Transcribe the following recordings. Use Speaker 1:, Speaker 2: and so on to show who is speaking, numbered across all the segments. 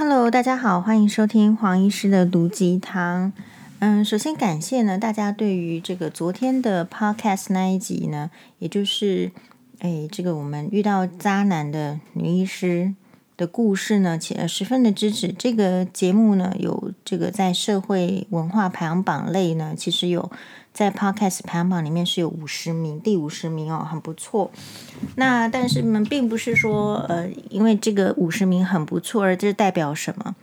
Speaker 1: Hello，大家好，欢迎收听黄医师的毒鸡汤。嗯，首先感谢呢大家对于这个昨天的 Podcast 那一集呢，也就是哎这个我们遇到渣男的女医师的故事呢，且十分的支持。这个节目呢，有这个在社会文化排行榜类呢，其实有。在 Podcast 排行榜里面是有五十名，第五十名哦，很不错。那但是呢，并不是说呃，因为这个五十名很不错，而这代表什么？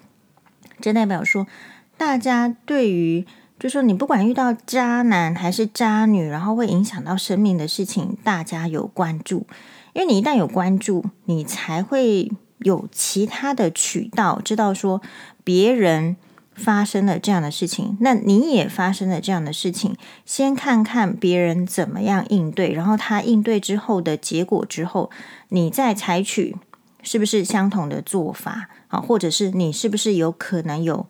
Speaker 1: 这代表说，大家对于，就说你不管遇到渣男还是渣女，然后会影响到生命的事情，大家有关注。因为你一旦有关注，你才会有其他的渠道知道说别人。发生了这样的事情，那你也发生了这样的事情。先看看别人怎么样应对，然后他应对之后的结果之后，你再采取是不是相同的做法啊？或者是你是不是有可能有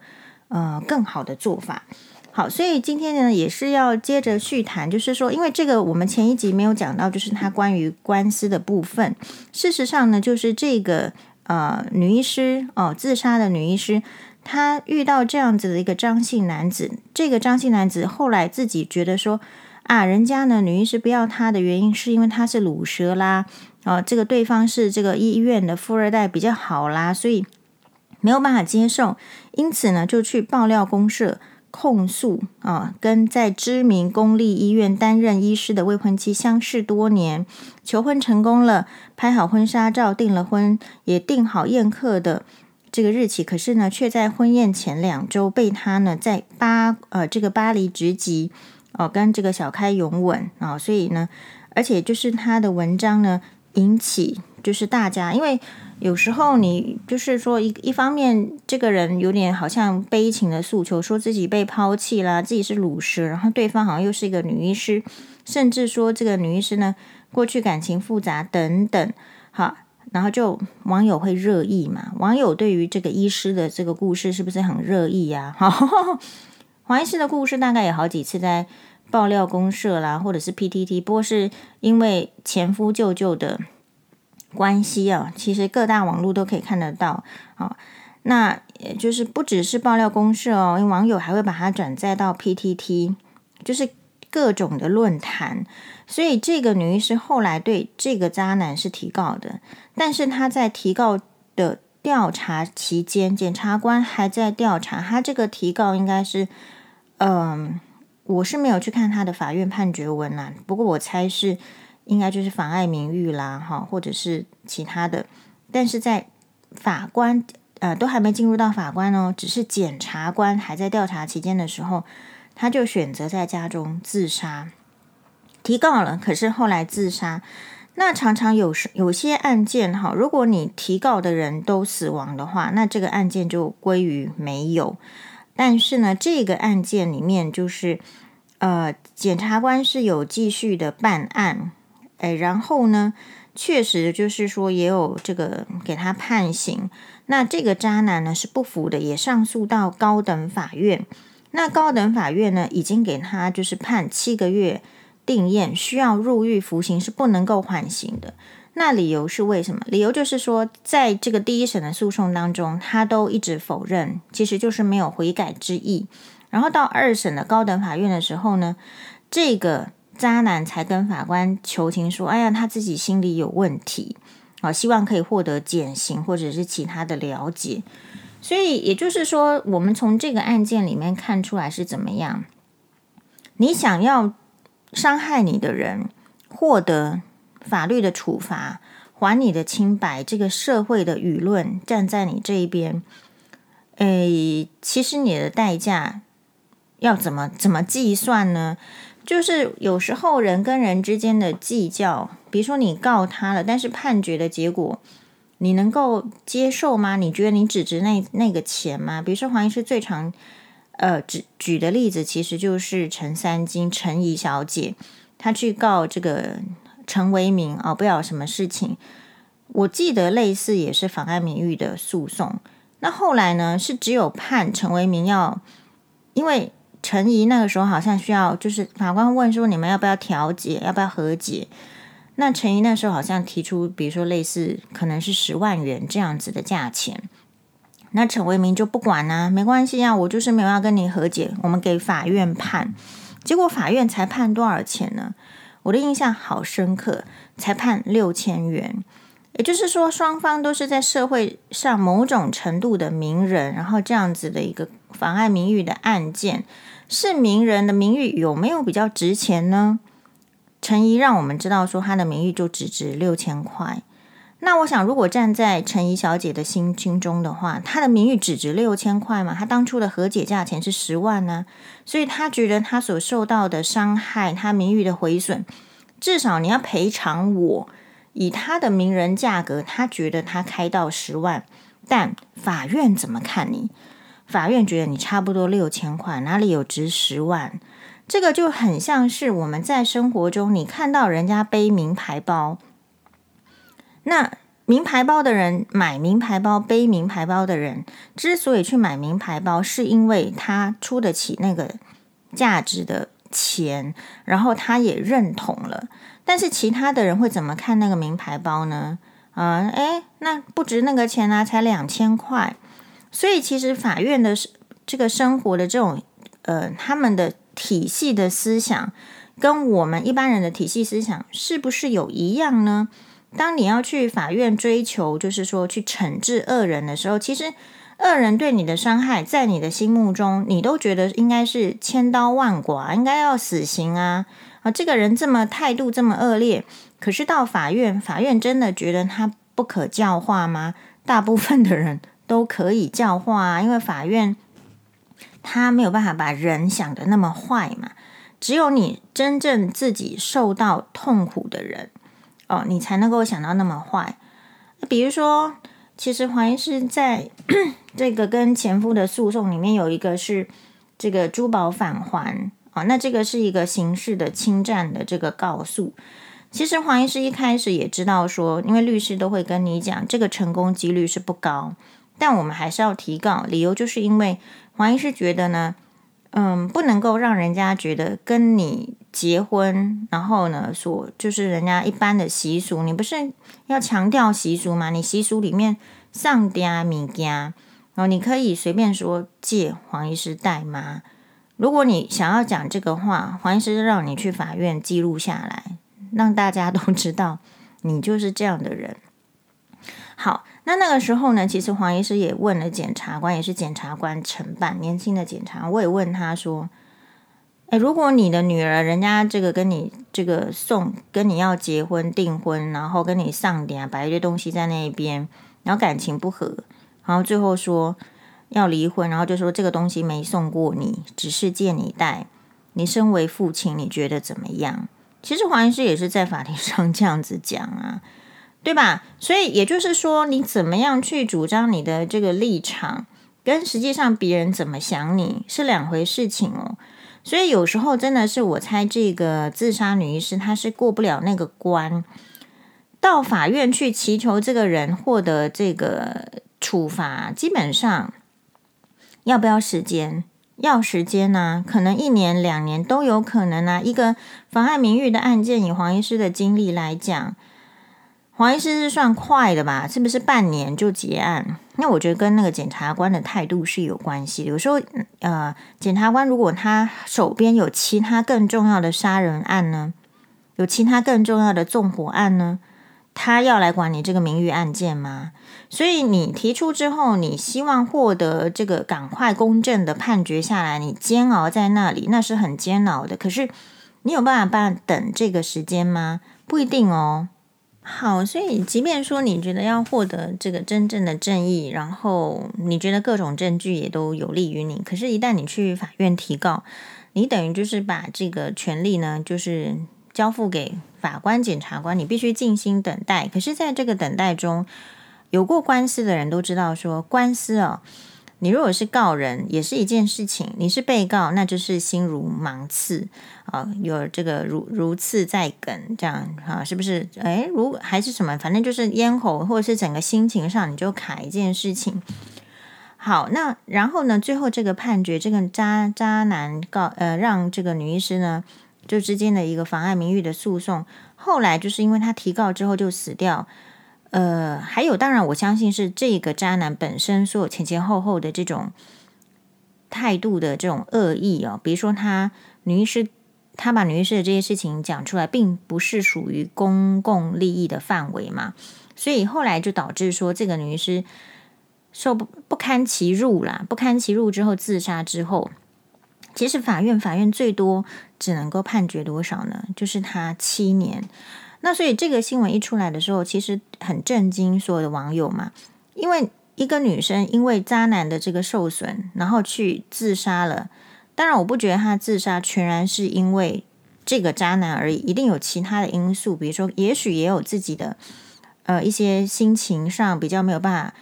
Speaker 1: 呃更好的做法？好，所以今天呢也是要接着续谈，就是说，因为这个我们前一集没有讲到，就是他关于官司的部分。事实上呢，就是这个呃女医师哦，自杀的女医师。他遇到这样子的一个张姓男子，这个张姓男子后来自己觉得说啊，人家呢女医师不要他的原因是因为他是鲁蛇啦，啊，这个对方是这个医院的富二代比较好啦，所以没有办法接受，因此呢就去爆料公社控诉啊，跟在知名公立医院担任医师的未婚妻相识多年，求婚成功了，拍好婚纱照，订了婚，也订好宴客的。这个日期，可是呢，却在婚宴前两周被他呢在巴呃这个巴黎直击哦，跟这个小开拥吻啊，所以呢，而且就是他的文章呢引起就是大家，因为有时候你就是说一一方面这个人有点好像悲情的诉求，说自己被抛弃啦，自己是鲁蛇，然后对方好像又是一个女医师，甚至说这个女医师呢过去感情复杂等等，好。然后就网友会热议嘛？网友对于这个医师的这个故事是不是很热议呀？哈，黄医师的故事大概有好几次在爆料公社啦，或者是 PTT，不过是因为前夫舅舅的关系啊。其实各大网络都可以看得到啊。那也就是不只是爆料公社哦，因为网友还会把它转载到 PTT，就是。各种的论坛，所以这个女医师后来对这个渣男是提告的，但是她在提告的调查期间，检察官还在调查她这个提告应该是，嗯、我是没有去看他的法院判决文啦，不过我猜是应该就是妨碍名誉啦，哈，或者是其他的，但是在法官呃都还没进入到法官哦，只是检察官还在调查期间的时候。他就选择在家中自杀，提告了，可是后来自杀。那常常有时有些案件哈，如果你提告的人都死亡的话，那这个案件就归于没有。但是呢，这个案件里面就是呃，检察官是有继续的办案，哎，然后呢，确实就是说也有这个给他判刑。那这个渣男呢是不服的，也上诉到高等法院。那高等法院呢，已经给他就是判七个月定谳，需要入狱服刑，是不能够缓刑的。那理由是为什么？理由就是说，在这个第一审的诉讼当中，他都一直否认，其实就是没有悔改之意。然后到二审的高等法院的时候呢，这个渣男才跟法官求情说：“哎呀，他自己心里有问题，啊，希望可以获得减刑或者是其他的了解。”所以也就是说，我们从这个案件里面看出来是怎么样？你想要伤害你的人获得法律的处罚，还你的清白，这个社会的舆论站在你这一边，诶，其实你的代价要怎么怎么计算呢？就是有时候人跟人之间的计较，比如说你告他了，但是判决的结果。你能够接受吗？你觉得你只值那那个钱吗？比如说黄医师最常呃举举的例子，其实就是陈三金陈怡小姐，她去告这个陈为民啊、哦，不晓什么事情。我记得类似也是妨碍名誉的诉讼。那后来呢，是只有判陈为民要，因为陈怡那个时候好像需要，就是法官问说你们要不要调解，要不要和解？那陈怡那时候好像提出，比如说类似可能是十万元这样子的价钱。那陈为民就不管啊，没关系啊，我就是没有要跟你和解，我们给法院判。结果法院才判多少钱呢？我的印象好深刻，才判六千元。也就是说，双方都是在社会上某种程度的名人，然后这样子的一个妨碍名誉的案件，是名人的名誉有没有比较值钱呢？陈怡让我们知道说，她的名誉就只值六千块。那我想，如果站在陈怡小姐的心心中的话，她的名誉只值六千块嘛？她当初的和解价钱是十万呢，所以她觉得她所受到的伤害，她名誉的毁损，至少你要赔偿我。以她的名人价格，她觉得她开到十万，但法院怎么看你？法院觉得你差不多六千块，哪里有值十万？这个就很像是我们在生活中，你看到人家背名牌包，那名牌包的人买名牌包，背名牌包的人之所以去买名牌包，是因为他出得起那个价值的钱，然后他也认同了。但是其他的人会怎么看那个名牌包呢？啊，诶，那不值那个钱啊，才两千块。所以其实法院的这个生活的这种呃，他们的体系的思想跟我们一般人的体系思想是不是有一样呢？当你要去法院追求，就是说去惩治恶人的时候，其实恶人对你的伤害，在你的心目中，你都觉得应该是千刀万剐，应该要死刑啊。啊，这个人这么态度这么恶劣，可是到法院，法院真的觉得他不可教化吗？大部分的人都可以教化啊，因为法院他没有办法把人想得那么坏嘛。只有你真正自己受到痛苦的人，哦，你才能够想到那么坏。比如说，其实黄医师在 这个跟前夫的诉讼里面有一个是这个珠宝返还。好，那这个是一个刑事的侵占的这个告诉。其实黄医师一开始也知道说，因为律师都会跟你讲，这个成功几率是不高，但我们还是要提告，理由就是因为黄医师觉得呢，嗯，不能够让人家觉得跟你结婚，然后呢，说就是人家一般的习俗，你不是要强调习俗吗？你习俗里面上点物件，哦，你可以随便说借黄医师带吗？如果你想要讲这个话，黄医师让你去法院记录下来，让大家都知道你就是这样的人。好，那那个时候呢，其实黄医师也问了检察官，也是检察官承办年轻的检察，我也问他说：“诶，如果你的女儿人家这个跟你这个送跟你要结婚订婚，然后跟你上点摆一堆东西在那边，然后感情不和，然后最后说。”要离婚，然后就说这个东西没送过你，只是借你带。你身为父亲，你觉得怎么样？其实黄医师也是在法庭上 这样子讲啊，对吧？所以也就是说，你怎么样去主张你的这个立场，跟实际上别人怎么想你是两回事情哦。所以有时候真的是，我猜这个自杀女医师她是过不了那个关，到法院去祈求这个人获得这个处罚，基本上。要不要时间？要时间呢、可能一年两年都有可能啊。一个妨碍名誉的案件，以黄医师的经历来讲，黄医师是算快的吧？是不是半年就结案？那我觉得跟那个检察官的态度是有关系的。有时候，呃，检察官如果他手边有其他更重要的杀人案呢，有其他更重要的纵火案呢？他要来管你这个名誉案件吗？所以你提出之后，你希望获得这个赶快公正的判决下来，你煎熬在那里，那是很煎熬的。可是你有办法办等这个时间吗？不一定哦。好，所以即便说你觉得要获得这个真正的正义，然后你觉得各种证据也都有利于你，可是，一旦你去法院提告，你等于就是把这个权利呢，就是。交付给法官、检察官，你必须静心等待。可是，在这个等待中，有过官司的人都知道说，官司哦，你如果是告人，也是一件事情；你是被告，那就是心如芒刺啊，有这个如如刺在梗，这样啊，是不是？诶，如还是什么？反正就是咽喉，或者是整个心情上，你就卡一件事情。好，那然后呢？最后这个判决，这个渣渣男告呃，让这个女医师呢。就之间的一个妨碍名誉的诉讼，后来就是因为他提告之后就死掉，呃，还有，当然我相信是这个渣男本身所有前前后后的这种态度的这种恶意哦，比如说他女医师，他把女医师的这些事情讲出来，并不是属于公共利益的范围嘛，所以后来就导致说这个女医师受不不堪其辱啦，不堪其辱之后自杀之后，其实法院法院最多只能够判决多少呢？就是他七年。那所以这个新闻一出来的时候，其实很震惊所有的网友嘛，因为一个女生因为渣男的这个受损，然后去自杀了。当然，我不觉得她自杀全然是因为这个渣男而已，一定有其他的因素，比如说，也许也有自己的呃一些心情上比较没有办法。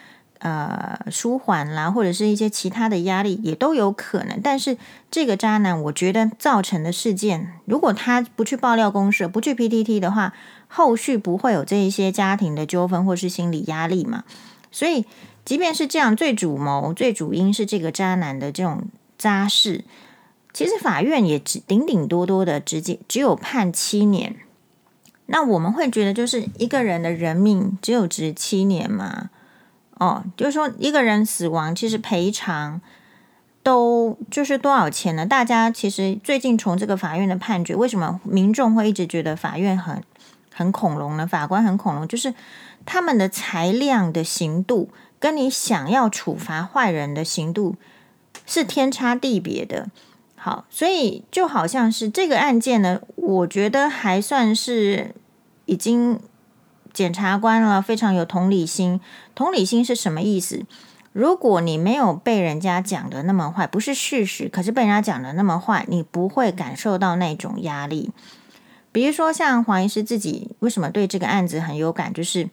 Speaker 1: 呃，舒缓啦，或者是一些其他的压力也都有可能。但是这个渣男，我觉得造成的事件，如果他不去爆料公社，不去 PTT 的话，后续不会有这一些家庭的纠纷或是心理压力嘛。所以，即便是这样，最主谋、最主因是这个渣男的这种渣事，其实法院也只顶顶多多的直接只有判七年。那我们会觉得，就是一个人的人命只有值七年吗？哦，就是说一个人死亡，其实赔偿都就是多少钱呢？大家其实最近从这个法院的判决，为什么民众会一直觉得法院很很恐龙呢？法官很恐龙，就是他们的裁量的刑度，跟你想要处罚坏人的刑度是天差地别的。好，所以就好像是这个案件呢，我觉得还算是已经。检察官了，非常有同理心。同理心是什么意思？如果你没有被人家讲的那么坏，不是事实，可是被人家讲的那么坏，你不会感受到那种压力。比如说，像黄医师自己为什么对这个案子很有感？就是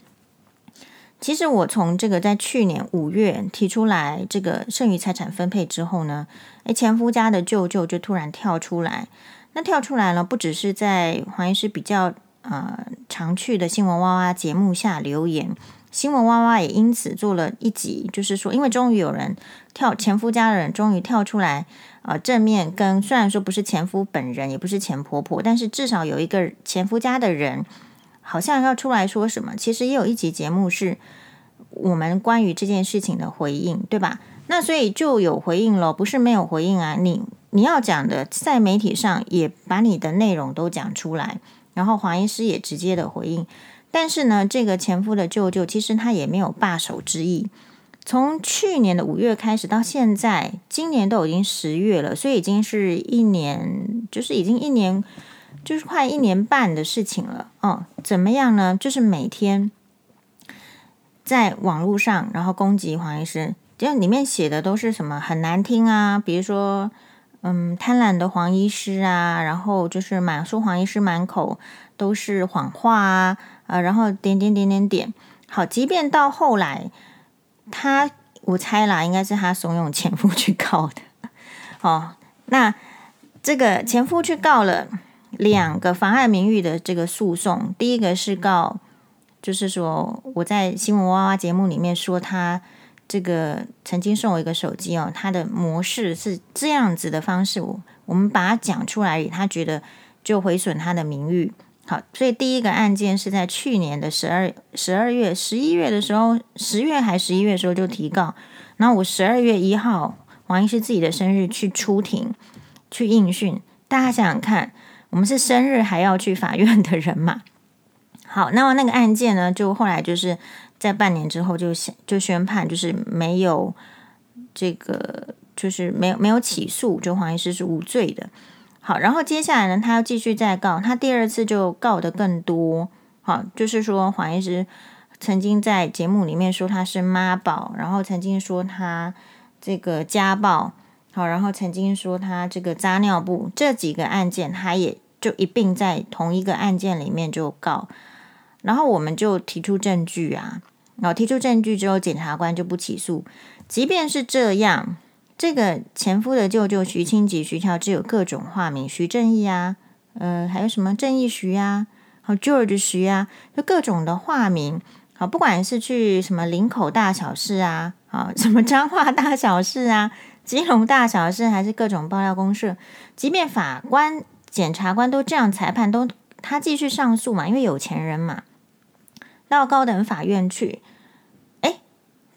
Speaker 1: 其实我从这个在去年五月提出来这个剩余财产分配之后呢，诶，前夫家的舅舅就突然跳出来。那跳出来了，不只是在黄医师比较。呃，常去的新闻哇哇节目下留言，新闻哇哇也因此做了一集，就是说，因为终于有人跳前夫家的人终于跳出来，呃，正面跟虽然说不是前夫本人，也不是前婆婆，但是至少有一个前夫家的人，好像要出来说什么。其实也有一集节目是我们关于这件事情的回应，对吧？那所以就有回应了，不是没有回应啊。你你要讲的，在媒体上也把你的内容都讲出来。然后黄医师也直接的回应，但是呢，这个前夫的舅舅其实他也没有罢手之意。从去年的五月开始到现在，今年都已经十月了，所以已经是一年，就是已经一年，就是快一年半的事情了。哦，怎么样呢？就是每天在网络上，然后攻击黄医师，这里面写的都是什么很难听啊，比如说。嗯，贪婪的黄医师啊，然后就是满说黄医师满口都是谎话啊，呃，然后点点点点点。好，即便到后来，他我猜啦，应该是他怂恿前夫去告的。哦，那这个前夫去告了两个妨碍名誉的这个诉讼，第一个是告，就是说我在新闻哇哇节目里面说他。这个曾经送我一个手机哦，他的模式是这样子的方式，我我们把它讲出来，他觉得就毁损他的名誉。好，所以第一个案件是在去年的十二十二月十一月的时候，十月还十一月的时候就提告，然后我十二月一号，黄医师自己的生日去出庭去应讯，大家想想看，我们是生日还要去法院的人嘛？好，那么那个案件呢，就后来就是。在半年之后就宣就宣判，就是没有这个，就是没有没有起诉，就黄医师是无罪的。好，然后接下来呢，他要继续再告，他第二次就告的更多。好，就是说黄医师曾经在节目里面说他是妈宝，然后曾经说他这个家暴，好，然后曾经说他这个扎尿布，这几个案件他也就一并在同一个案件里面就告，然后我们就提出证据啊。然后提出证据之后，检察官就不起诉。即便是这样，这个前夫的舅舅徐清吉、徐乔治有各种化名，徐正义啊，呃，还有什么正义徐啊，好 George 徐啊，就各种的化名。好，不管是去什么林口大小事啊，啊，什么彰化大小事啊，基隆大小事，还是各种爆料公社，即便法官、检察官都这样裁判，都他继续上诉嘛，因为有钱人嘛。到高等法院去，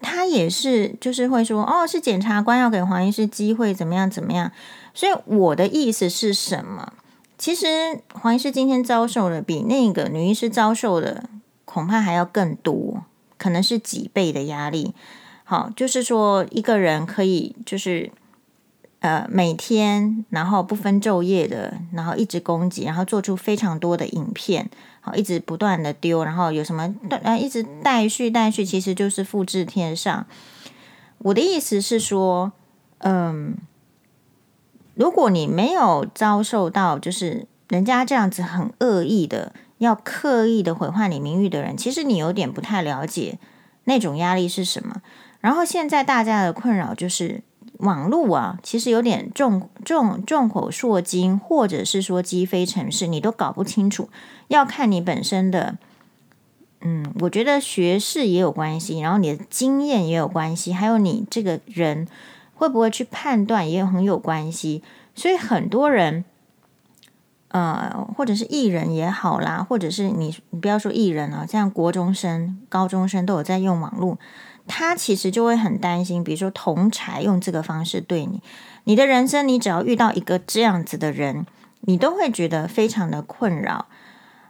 Speaker 1: 他也是就是会说，哦，是检察官要给黄医师机会，怎么样怎么样。所以我的意思是什么？其实黄医师今天遭受的比那个女医师遭受的恐怕还要更多，可能是几倍的压力。好，就是说一个人可以就是呃每天然后不分昼夜的，然后一直攻击，然后做出非常多的影片，好，一直不断的丢，然后有什么呃一直待续待续，其实就是复制贴上。我的意思是说，嗯。如果你没有遭受到，就是人家这样子很恶意的，要刻意的毁坏你名誉的人，其实你有点不太了解那种压力是什么。然后现在大家的困扰就是网络啊，其实有点众众众口铄金，或者是说积非成是，你都搞不清楚。要看你本身的，嗯，我觉得学识也有关系，然后你的经验也有关系，还有你这个人。会不会去判断也很有关系，所以很多人，呃，或者是艺人也好啦，或者是你，你不要说艺人啊，像国中生、高中生都有在用网络，他其实就会很担心，比如说同侪用这个方式对你，你的人生，你只要遇到一个这样子的人，你都会觉得非常的困扰。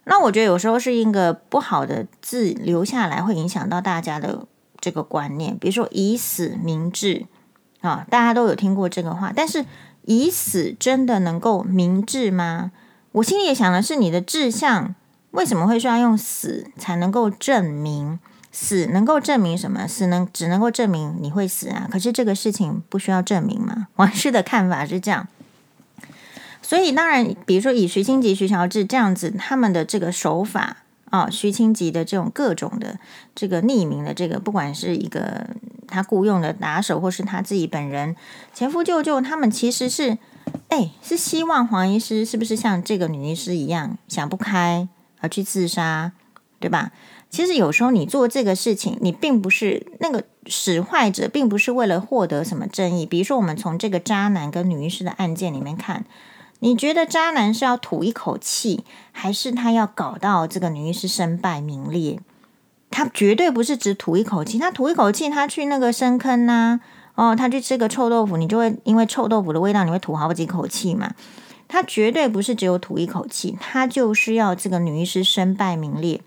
Speaker 1: 那我觉得有时候是一个不好的字留下来，会影响到大家的这个观念，比如说以死明志。啊，大家都有听过这个话，但是以死真的能够明志吗？我心里也想的是，你的志向为什么会需要用死才能够证明？死能够证明什么？死能只能够证明你会死啊？可是这个事情不需要证明吗？王室的看法是这样，所以当然，比如说以徐清吉、徐乔治这样子，他们的这个手法。啊、哦，徐清吉的这种各种的这个匿名的这个，不管是一个他雇佣的打手，或是他自己本人前夫舅舅，他们其实是，哎，是希望黄医师是不是像这个女医师一样想不开而去自杀，对吧？其实有时候你做这个事情，你并不是那个使坏者，并不是为了获得什么正义。比如说，我们从这个渣男跟女医师的案件里面看。你觉得渣男是要吐一口气，还是他要搞到这个女医师身败名裂？他绝对不是只吐一口气，他吐一口气，他去那个深坑呐，哦，他去吃个臭豆腐，你就会因为臭豆腐的味道，你会吐好几口气嘛？他绝对不是只有吐一口气，他就是要这个女医师身败名裂。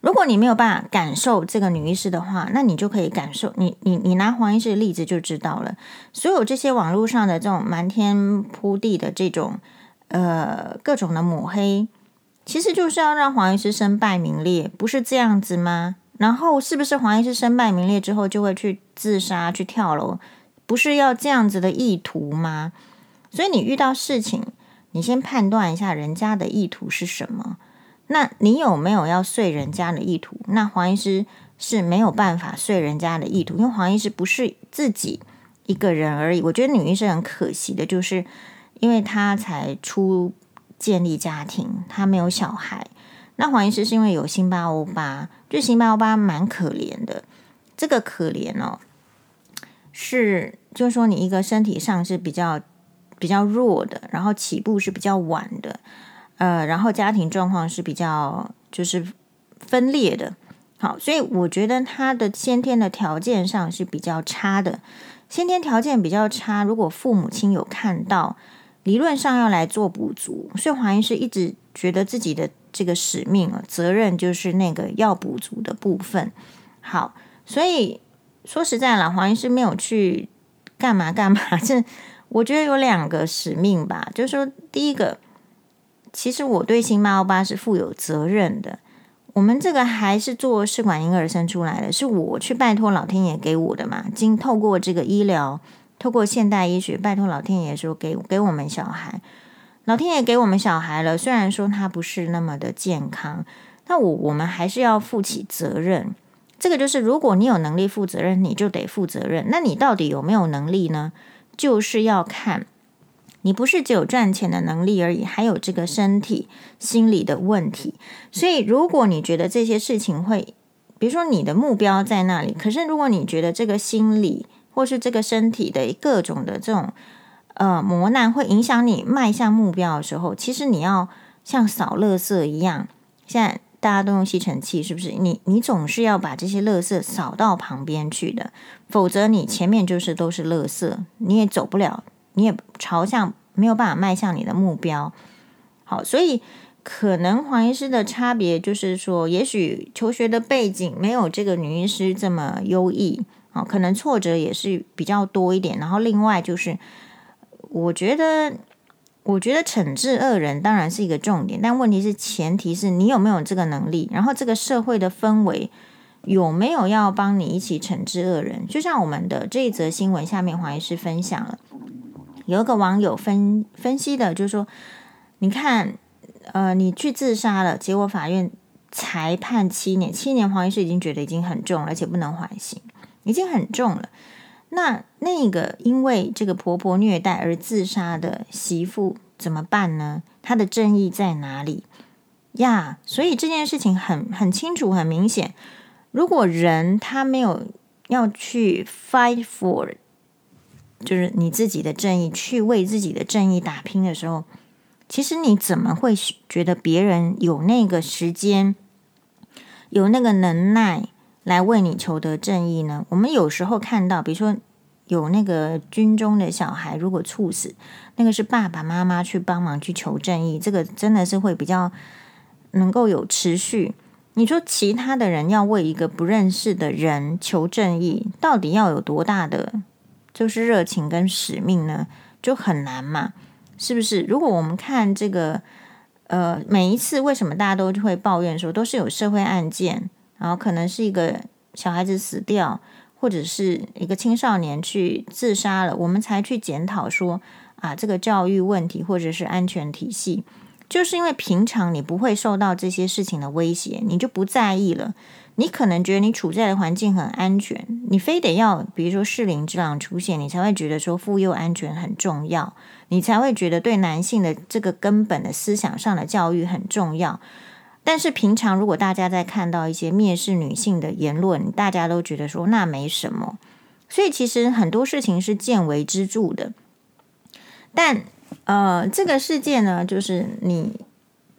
Speaker 1: 如果你没有办法感受这个女医师的话，那你就可以感受你你你拿黄医师的例子就知道了。所有这些网络上的这种满天铺地的这种呃各种的抹黑，其实就是要让黄医师身败名裂，不是这样子吗？然后是不是黄医师身败名裂之后就会去自杀去跳楼？不是要这样子的意图吗？所以你遇到事情，你先判断一下人家的意图是什么。那你有没有要睡人家的意图？那黄医师是没有办法睡人家的意图，因为黄医师不是自己一个人而已。我觉得女医生很可惜的，就是因为她才出建立家庭，她没有小孩。那黄医师是因为有辛巴欧巴，就辛巴欧巴蛮可怜的。这个可怜哦，是就是说你一个身体上是比较比较弱的，然后起步是比较晚的。呃，然后家庭状况是比较就是分裂的，好，所以我觉得他的先天的条件上是比较差的，先天条件比较差。如果父母亲有看到，理论上要来做补足，所以黄医师一直觉得自己的这个使命啊，责任就是那个要补足的部分。好，所以说实在了，黄医师没有去干嘛干嘛，这我觉得有两个使命吧，就是说第一个。其实我对辛巴欧巴是负有责任的。我们这个还是做试管婴儿生出来的，是我去拜托老天爷给我的嘛。经透过这个医疗，透过现代医学，拜托老天爷说给给我们小孩。老天爷给我们小孩了，虽然说他不是那么的健康，那我我们还是要负起责任。这个就是，如果你有能力负责任，你就得负责任。那你到底有没有能力呢？就是要看。你不是只有赚钱的能力而已，还有这个身体、心理的问题。所以，如果你觉得这些事情会，比如说你的目标在那里，可是如果你觉得这个心理或是这个身体的各种的这种呃磨难会影响你迈向目标的时候，其实你要像扫垃圾一样。现在大家都用吸尘器，是不是？你你总是要把这些垃圾扫到旁边去的，否则你前面就是都是垃圾，你也走不了，你也朝向没有办法迈向你的目标。好，所以可能黄医师的差别就是说，也许求学的背景没有这个女医师这么优异，啊，可能挫折也是比较多一点。然后另外就是，我觉得。我觉得惩治恶人当然是一个重点，但问题是前提是你有没有这个能力，然后这个社会的氛围有没有要帮你一起惩治恶人？就像我们的这一则新闻下面黄医师分享了，有一个网友分分析的，就是说，你看，呃，你去自杀了，结果法院裁判七年，七年黄医师已经觉得已经很重了，而且不能缓刑，已经很重了。那那个因为这个婆婆虐待而自杀的媳妇怎么办呢？她的正义在哪里呀？所以这件事情很很清楚、很明显。如果人他没有要去 fight for，就是你自己的正义，去为自己的正义打拼的时候，其实你怎么会觉得别人有那个时间、有那个能耐？来为你求得正义呢？我们有时候看到，比如说有那个军中的小孩如果猝死，那个是爸爸妈妈去帮忙去求正义，这个真的是会比较能够有持续。你说其他的人要为一个不认识的人求正义，到底要有多大的就是热情跟使命呢？就很难嘛，是不是？如果我们看这个，呃，每一次为什么大家都会抱怨说都是有社会案件？然后可能是一个小孩子死掉，或者是一个青少年去自杀了，我们才去检讨说啊，这个教育问题或者是安全体系，就是因为平常你不会受到这些事情的威胁，你就不在意了。你可能觉得你处在的环境很安全，你非得要比如说适龄之狼出现，你才会觉得说妇幼安全很重要，你才会觉得对男性的这个根本的思想上的教育很重要。但是平常如果大家在看到一些蔑视女性的言论，大家都觉得说那没什么，所以其实很多事情是见微知著的。但呃，这个世界呢，就是你，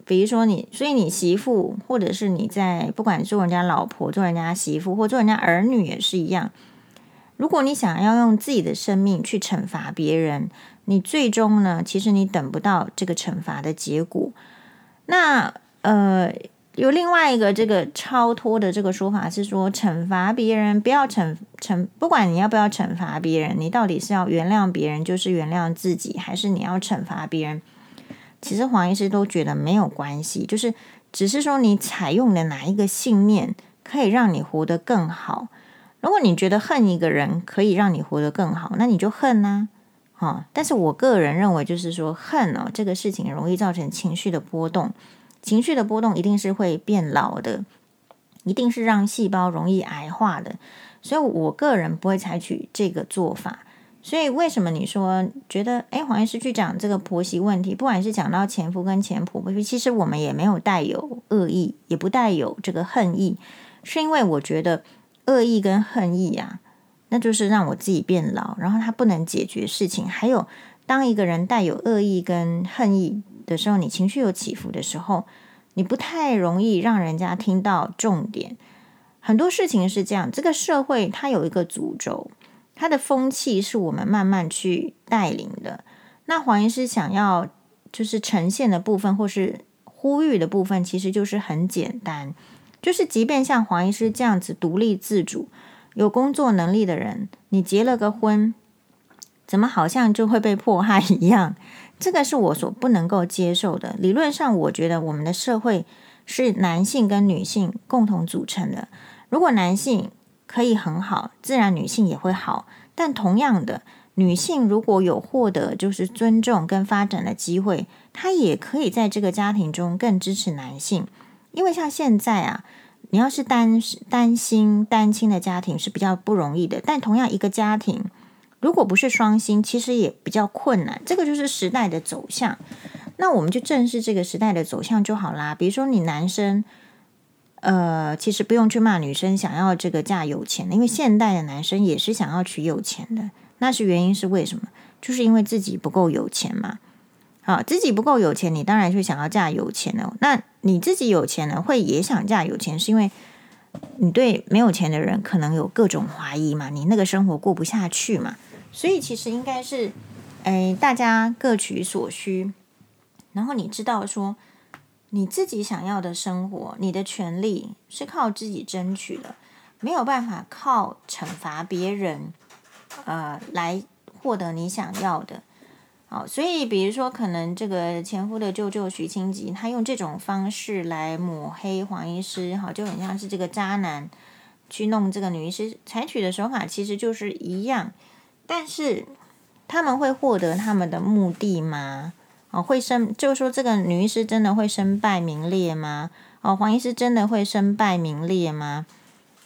Speaker 1: 比如说你，所以你媳妇，或者是你在不管做人家老婆、做人家媳妇，或做人家儿女也是一样。如果你想要用自己的生命去惩罚别人，你最终呢，其实你等不到这个惩罚的结果。那呃，有另外一个这个超脱的这个说法是说，惩罚别人不要惩惩，不管你要不要惩罚别人，你到底是要原谅别人，就是原谅自己，还是你要惩罚别人？其实黄医师都觉得没有关系，就是只是说你采用的哪一个信念可以让你活得更好。如果你觉得恨一个人可以让你活得更好，那你就恨呐，哦，但是我个人认为，就是说恨哦，这个事情容易造成情绪的波动。情绪的波动一定是会变老的，一定是让细胞容易癌化的，所以我个人不会采取这个做法。所以为什么你说觉得，诶，黄医师去讲这个婆媳问题，不管是讲到前夫跟前婆婆，其实我们也没有带有恶意，也不带有这个恨意，是因为我觉得恶意跟恨意啊，那就是让我自己变老，然后它不能解决事情。还有，当一个人带有恶意跟恨意。的时候，你情绪有起伏的时候，你不太容易让人家听到重点。很多事情是这样，这个社会它有一个主轴，它的风气是我们慢慢去带领的。那黄医师想要就是呈现的部分，或是呼吁的部分，其实就是很简单，就是即便像黄医师这样子独立自主、有工作能力的人，你结了个婚，怎么好像就会被迫害一样？这个是我所不能够接受的。理论上，我觉得我们的社会是男性跟女性共同组成的。如果男性可以很好，自然女性也会好。但同样的，女性如果有获得就是尊重跟发展的机会，她也可以在这个家庭中更支持男性。因为像现在啊，你要是单单亲单亲的家庭是比较不容易的。但同样一个家庭。如果不是双薪，其实也比较困难。这个就是时代的走向，那我们就正视这个时代的走向就好啦。比如说，你男生，呃，其实不用去骂女生想要这个嫁有钱的，因为现代的男生也是想要娶有钱的。那是原因是为什么？就是因为自己不够有钱嘛。好，自己不够有钱，你当然是想要嫁有钱的。那你自己有钱了，会也想嫁有钱，是因为你对没有钱的人可能有各种怀疑嘛，你那个生活过不下去嘛，所以其实应该是，哎，大家各取所需，然后你知道说你自己想要的生活，你的权利是靠自己争取的，没有办法靠惩罚别人，呃，来获得你想要的。好，所以比如说，可能这个前夫的舅舅徐清吉，他用这种方式来抹黑黄医师，好，就很像是这个渣男去弄这个女医师，采取的手法其实就是一样。但是他们会获得他们的目的吗？哦，会身，就是说这个女医师真的会身败名裂吗？哦，黄医师真的会身败名裂吗？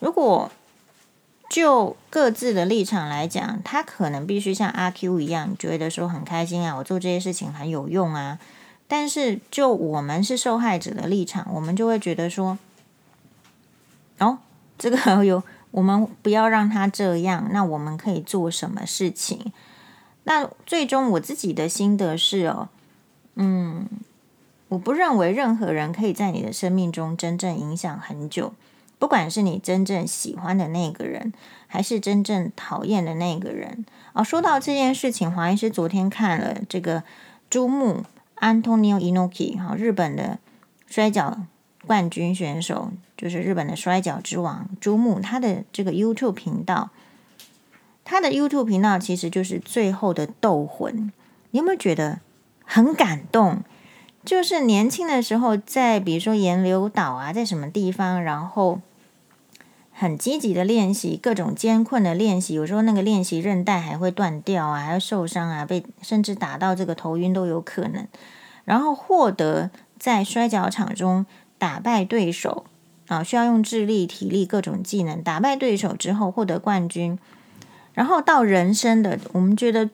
Speaker 1: 如果就各自的立场来讲，他可能必须像阿 Q 一样，觉得说很开心啊，我做这些事情很有用啊。但是就我们是受害者的立场，我们就会觉得说，哦，这个有我们不要让他这样，那我们可以做什么事情？那最终我自己的心得是哦，嗯，我不认为任何人可以在你的生命中真正影响很久。不管是你真正喜欢的那个人，还是真正讨厌的那个人，哦，说到这件事情，黄医师昨天看了这个猪木 Antonio Inoki 哈，日本的摔角冠军选手，就是日本的摔角之王猪木，他的这个 YouTube 频道，他的 YouTube 频道其实就是最后的斗魂，你有没有觉得很感动？就是年轻的时候，在比如说岩流岛啊，在什么地方，然后。很积极的练习，各种艰困的练习，有时候那个练习韧带还会断掉啊，还会受伤啊，被甚至打到这个头晕都有可能。然后获得在摔角场中打败对手啊，需要用智力、体力各种技能打败对手之后获得冠军。然后到人生的，我们觉得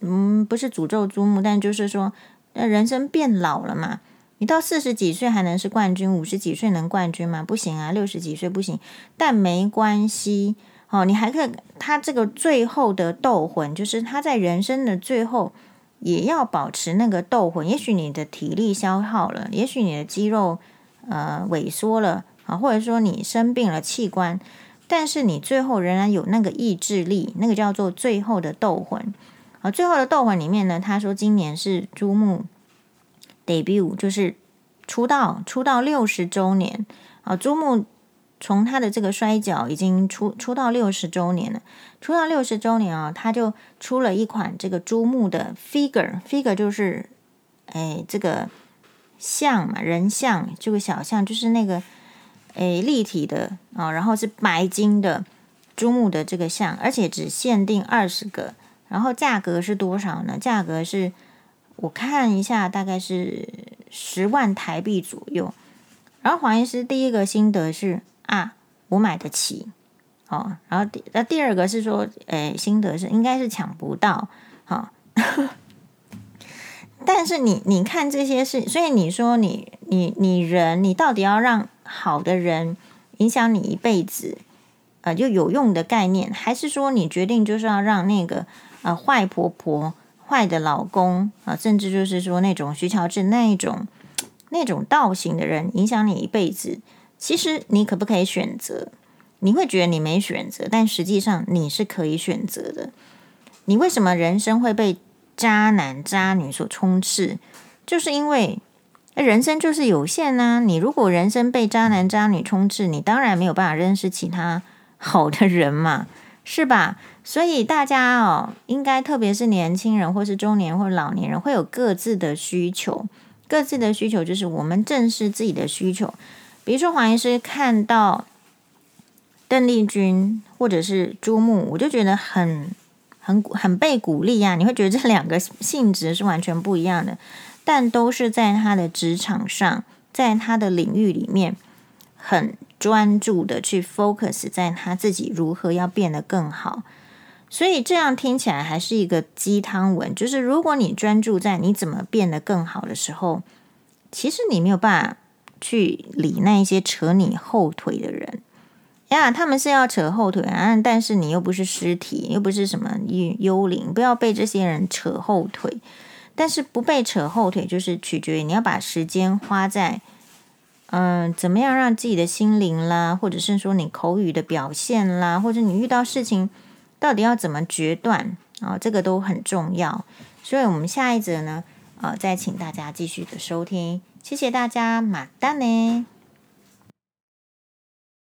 Speaker 1: 嗯，不是诅咒猪木，但就是说，那人生变老了嘛。你到四十几岁还能是冠军，五十几岁能冠军吗？不行啊，六十几岁不行。但没关系，哦，你还可以。他这个最后的斗魂，就是他在人生的最后也要保持那个斗魂。也许你的体力消耗了，也许你的肌肉呃萎缩了啊，或者说你生病了器官，但是你最后仍然有那个意志力，那个叫做最后的斗魂。啊，最后的斗魂里面呢，他说今年是猪木。debut 就是出道，出道六十周年啊！猪木从他的这个摔角已经出出道六十周年了，出道六十周年啊，他就出了一款这个猪木的 figure，figure 就是哎这个像嘛，人像这个小像，就是那个诶立体的啊，然后是白金的珠木的这个像，而且只限定二十个，然后价格是多少呢？价格是。我看一下，大概是十万台币左右。然后黄医师第一个心得是啊，我买得起，哦。然后第那第二个是说，诶，心得是应该是抢不到，好，哦。但是你你看这些事，所以你说你你你人，你到底要让好的人影响你一辈子，呃，就有用的概念，还是说你决定就是要让那个呃坏婆婆？坏的老公啊，甚至就是说那种徐乔治那一种那种道行的人，影响你一辈子。其实你可不可以选择？你会觉得你没选择，但实际上你是可以选择的。你为什么人生会被渣男渣女所充斥？就是因为人生就是有限呐。你如果人生被渣男渣女充斥，你当然没有办法认识其他好的人嘛，是吧？所以大家哦，应该特别是年轻人，或是中年或老年人，会有各自的需求。各自的需求就是我们正视自己的需求。比如说黄医师看到邓丽君或者是朱木，我就觉得很很很被鼓励啊。你会觉得这两个性质是完全不一样的，但都是在他的职场上，在他的领域里面很专注的去 focus 在他自己如何要变得更好。所以这样听起来还是一个鸡汤文，就是如果你专注在你怎么变得更好的时候，其实你没有办法去理那一些扯你后腿的人呀。他们是要扯后腿啊，但是你又不是尸体，又不是什么幽灵，不要被这些人扯后腿。但是不被扯后腿，就是取决于你要把时间花在嗯、怎么样让自己的心灵啦，或者是说你口语的表现啦，或者你遇到事情到底要怎么决断啊、这个都很重要。所以，我们下一则呢，呃，再请大家继续的收听。谢谢大家，马丹呢。